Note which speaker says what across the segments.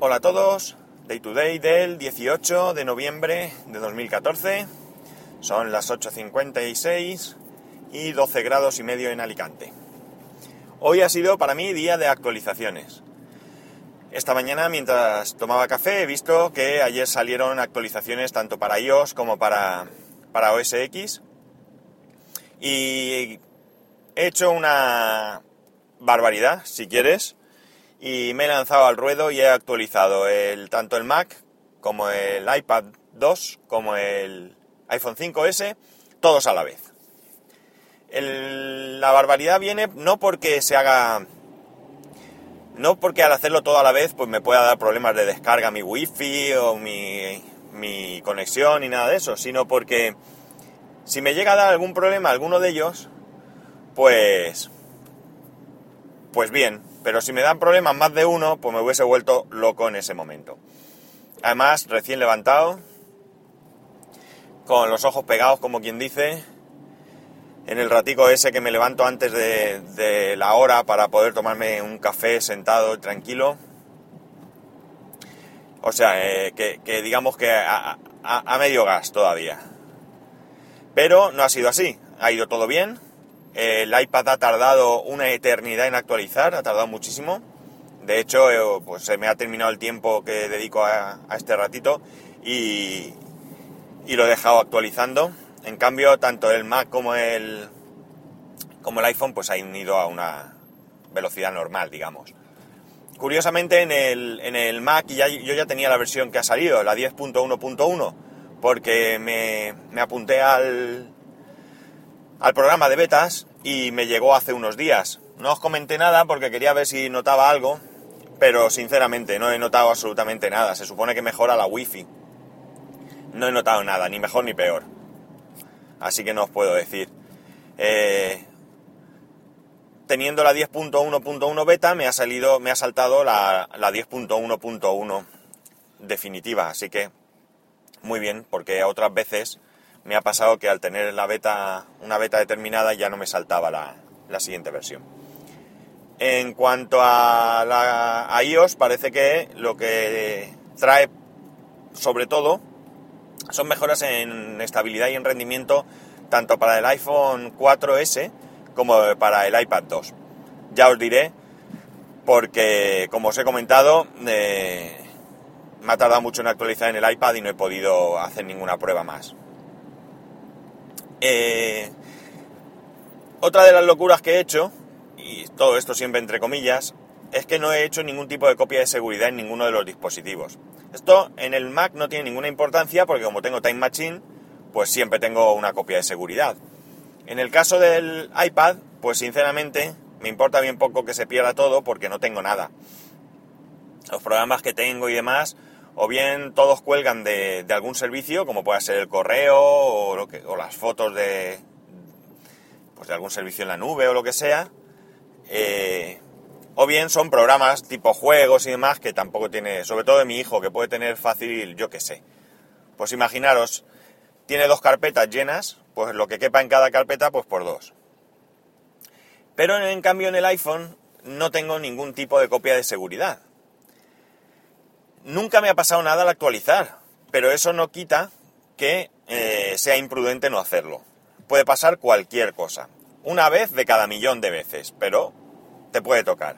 Speaker 1: Hola a todos, Day to Day del 18 de noviembre de 2014. Son las 8.56 y 12 grados y medio en Alicante. Hoy ha sido para mí día de actualizaciones. Esta mañana mientras tomaba café he visto que ayer salieron actualizaciones tanto para iOS como para, para OS X y he hecho una barbaridad, si quieres, y me he lanzado al ruedo y he actualizado el, tanto el Mac como el iPad 2 como el iPhone 5S, todos a la vez. la barbaridad viene no porque se haga... No porque al hacerlo todo a la vez pues me pueda dar problemas de descarga mi wifi o mi, mi conexión y nada de eso, sino porque si me llega a dar algún problema alguno de ellos, pues... Pues bien, pero si me dan problemas más de uno, pues me hubiese vuelto loco en ese momento. Además, recién levantado, con los ojos pegados, como quien dice, en el ratico ese que me levanto antes de, la hora para poder tomarme un café sentado tranquilo. O sea, eh, que, digamos que a, a medio gas todavía. Pero no ha sido así, ha ido todo bien, el iPad ha tardado una eternidad en actualizar, ha tardado muchísimo. De hecho, eh, pues se me ha terminado el tiempo que dedico a, este ratito y, lo he dejado actualizando. En cambio, tanto el Mac como el, como el iPhone pues han ido a una velocidad normal, digamos. Curiosamente, en el, en el Mac ya, yo ya tenía la versión que ha salido, la 10.1.1, porque me, me apunté al, al programa de betas y me llegó hace unos días. No os comenté nada porque quería ver si notaba algo, pero sinceramente no he notado absolutamente nada. Se supone que mejora la wifi. No he notado nada, ni mejor ni peor. Así que no os puedo decir. Eh, teniendo la 10.1.1 beta me ha salido, me ha saltado la, la 10.1.1 definitiva. Así que muy bien, porque otras veces me ha pasado que al tener la beta, una beta determinada ya no me saltaba la, siguiente versión. En cuanto a, la, iOS, parece que lo que trae sobre todo son mejoras en estabilidad y en rendimiento tanto para el iPhone 4S como para el iPad 2. Ya os diré, porque como os he comentado, eh, me ha tardado mucho en actualizar en el iPad y no he podido hacer ninguna prueba más. Eh, otra de las locuras que he hecho, y todo esto siempre entre comillas, es que no he hecho ningún tipo de copia de seguridad en ninguno de los dispositivos. Esto en el Mac no tiene ninguna importancia porque como tengo Time Machine, pues siempre tengo una copia de seguridad. En el caso del iPad, pues sinceramente me importa bien poco que se pierda todo porque no tengo nada. Los programas que tengo y demás, o bien todos cuelgan de, algún servicio, como pueda ser el correo o, las fotos de, pues de algún servicio en la nube o lo que sea, eh, o bien son programas tipo juegos y demás que tampoco tiene, sobre todo de mi hijo, que puede tener fácil, yo qué sé. Pues imaginaros, tiene dos carpetas llenas, pues lo que quepa en cada carpeta, pues por dos. Pero en cambio en el iPhone no tengo ningún tipo de copia de seguridad. Nunca me ha pasado nada al actualizar, pero eso no quita que eh, sea imprudente no hacerlo. Puede pasar cualquier cosa. Una vez de cada millón de veces, pero te puede tocar.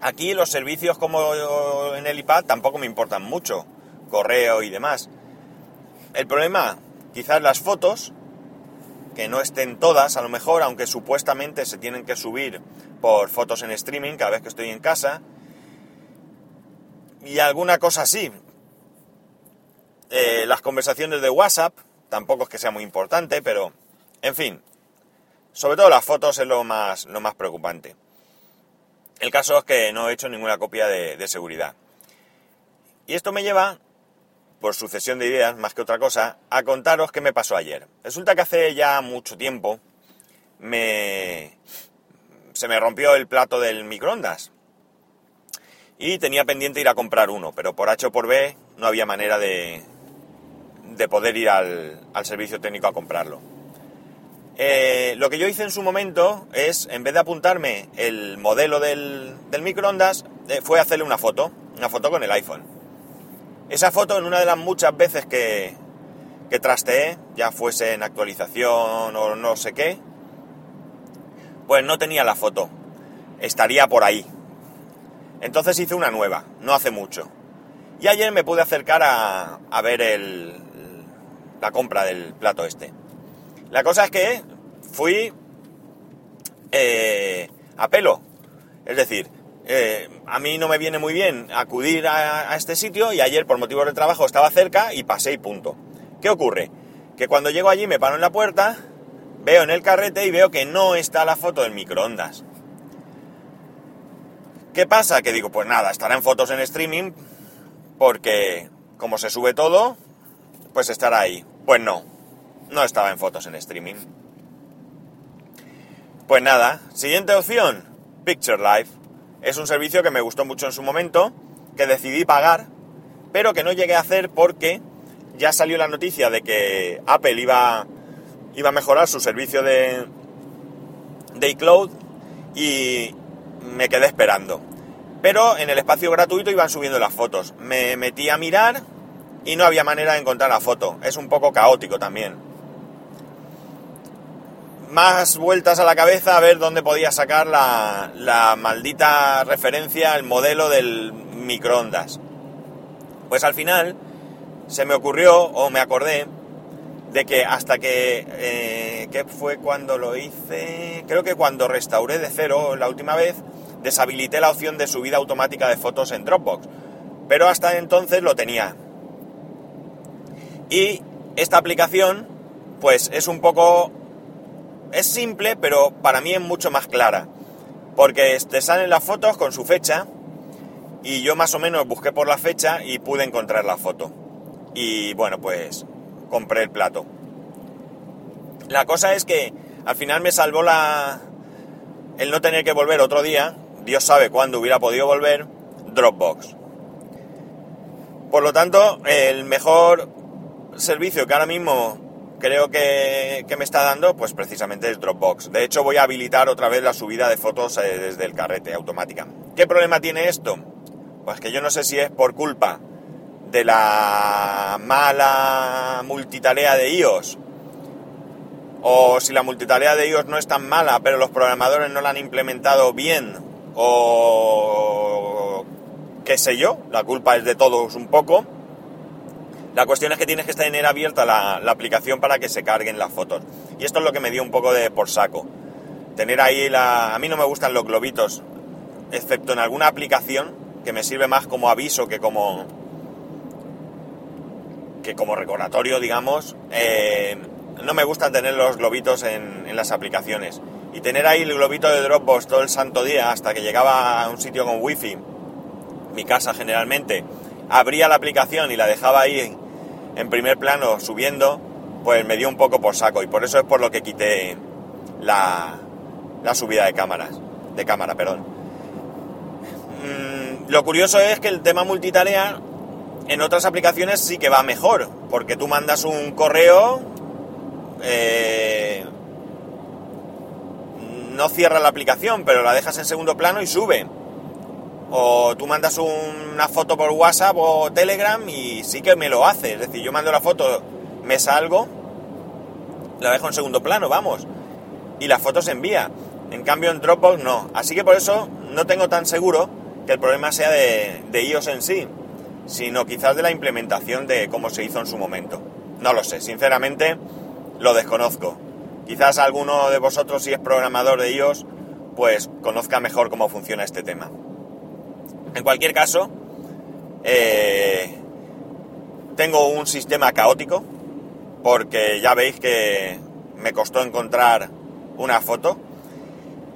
Speaker 1: Aquí los servicios como en el iPad tampoco me importan mucho, correo y demás. El problema, quizás las fotos, que no estén todas a lo mejor, aunque supuestamente se tienen que subir por fotos en streaming cada vez que estoy en casa, y alguna cosa así. Eh, las conversaciones de WhatsApp, tampoco es que sea muy importante, pero en fin, sobre todo las fotos es lo más, lo más preocupante. El caso es que no he hecho ninguna copia de, de seguridad. Y esto me lleva, por sucesión de ideas más que otra cosa, a contaros qué me pasó ayer. Resulta que hace ya mucho tiempo me, se me rompió el plato del microondas y tenía pendiente ir a comprar uno, pero por H o por B no había manera de, de poder ir al, servicio técnico a comprarlo. Eh, lo que yo hice en su momento es, en vez de apuntarme el modelo del, microondas, eh, fue hacerle una foto, una foto con el iPhone. Esa foto en una de las muchas veces que, que trasteé, ya fuese en actualización o no sé qué, pues no tenía la foto, estaría por ahí. Entonces hice una nueva, no hace mucho. Y ayer me pude acercar a, ver el, la compra del plato este. La cosa es que fui eh, a pelo. Es decir, eh, a mí no me viene muy bien acudir a, a, este sitio y ayer por motivos de trabajo estaba cerca y pasé y punto. ¿Qué ocurre? Que cuando llego allí me paro en la puerta, veo en el carrete y veo que no está la foto del microondas. ¿Qué pasa? Que digo, pues nada, estará en fotos en streaming porque como se sube todo, pues estará ahí. Pues no, no estaba en fotos en streaming. Pues nada, siguiente opción, Picture Live. Es un servicio que me gustó mucho en su momento, que decidí pagar, pero que no llegué a hacer porque ya salió la noticia de que Apple iba, iba a mejorar su servicio de, de iCloud y me quedé esperando. Pero en el espacio gratuito iban subiendo las fotos. Me metí a mirar y no había manera de encontrar la foto. Es un poco caótico también más vueltas a la cabeza a ver dónde podía sacar la, maldita referencia al modelo del microondas. Pues al final se me ocurrió o me acordé de que hasta que... Eh, ¿Qué fue cuando lo hice? Creo que cuando restauré de cero la última vez, deshabilité la opción de subida automática de fotos en Dropbox. Pero hasta entonces lo tenía. Y esta aplicación, pues es un poco es simple, pero para mí es mucho más clara. Porque te salen las fotos con su fecha y yo más o menos busqué por la fecha y pude encontrar la foto. Y bueno, pues compré el plato. La cosa es que al final me salvó la el no tener que volver otro día, Dios sabe cuándo hubiera podido volver, Dropbox. Por lo tanto, el mejor servicio que ahora mismo creo que, me está dando, pues precisamente el Dropbox. De hecho, voy a habilitar otra vez la subida de fotos eh, desde el carrete automática. ¿Qué problema tiene esto? Pues que yo no sé si es por culpa de la mala multitarea de iOS o si la multitarea de iOS no es tan mala, pero los programadores no la han implementado bien o qué sé yo, la culpa es de todos un poco la cuestión es que tienes que tener abierta la, aplicación para que se carguen las fotos. Y esto es lo que me dio un poco de por saco. Tener ahí la... A mí no me gustan los globitos, excepto en alguna aplicación que me sirve más como aviso que como... que como recordatorio, digamos. Eh, no me gustan tener los globitos en, en las aplicaciones. Y tener ahí el globito de Dropbox todo el santo día hasta que llegaba a un sitio con wifi, mi casa generalmente, abría la aplicación y la dejaba ahí en primer plano subiendo, pues me dio un poco por saco y por eso es por lo que quité la, la subida de cámaras, de cámara, perdón. Mm, lo curioso es que el tema multitarea en otras aplicaciones sí que va mejor, porque tú mandas un correo, eh, no cierra la aplicación, pero la dejas en segundo plano y sube o tú mandas una foto por WhatsApp o Telegram y sí que me lo hace. Es decir, yo mando la foto, me salgo, la dejo en segundo plano, vamos, y la foto se envía. En cambio en Dropbox no. Así que por eso no tengo tan seguro que el problema sea de, de iOS en sí, sino quizás de la implementación de cómo se hizo en su momento. No lo sé, sinceramente lo desconozco. Quizás alguno de vosotros, si es programador de iOS, pues conozca mejor cómo funciona este tema. En cualquier caso, eh, tengo un sistema caótico porque ya veis que me costó encontrar una foto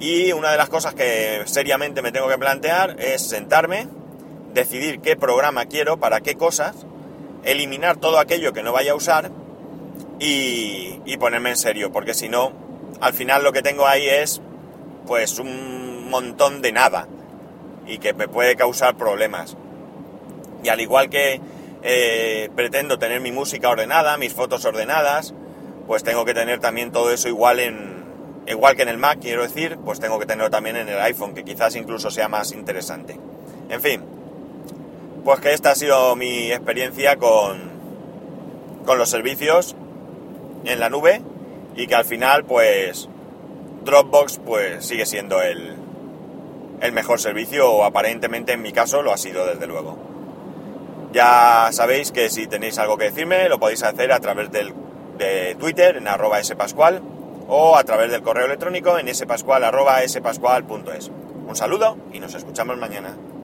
Speaker 1: y una de las cosas que seriamente me tengo que plantear es sentarme, decidir qué programa quiero, para qué cosas, eliminar todo aquello que no vaya a usar y, ponerme en serio, porque si no, al final lo que tengo ahí es pues un montón de nada y que me puede causar problemas. Y al igual que eh, pretendo tener mi música ordenada, mis fotos ordenadas, pues tengo que tener también todo eso igual en igual que en el Mac, quiero decir, pues tengo que tenerlo también en el iPhone, que quizás incluso sea más interesante. En fin, pues que esta ha sido mi experiencia con, con los servicios en la nube y que al final pues Dropbox pues sigue siendo el, el mejor servicio o aparentemente en mi caso lo ha sido desde luego. Ya sabéis que si tenéis algo que decirme lo podéis hacer a través del, de Twitter en arroba spascual o a través del correo electrónico en spascual arroba spascual.es. Un saludo y nos escuchamos mañana.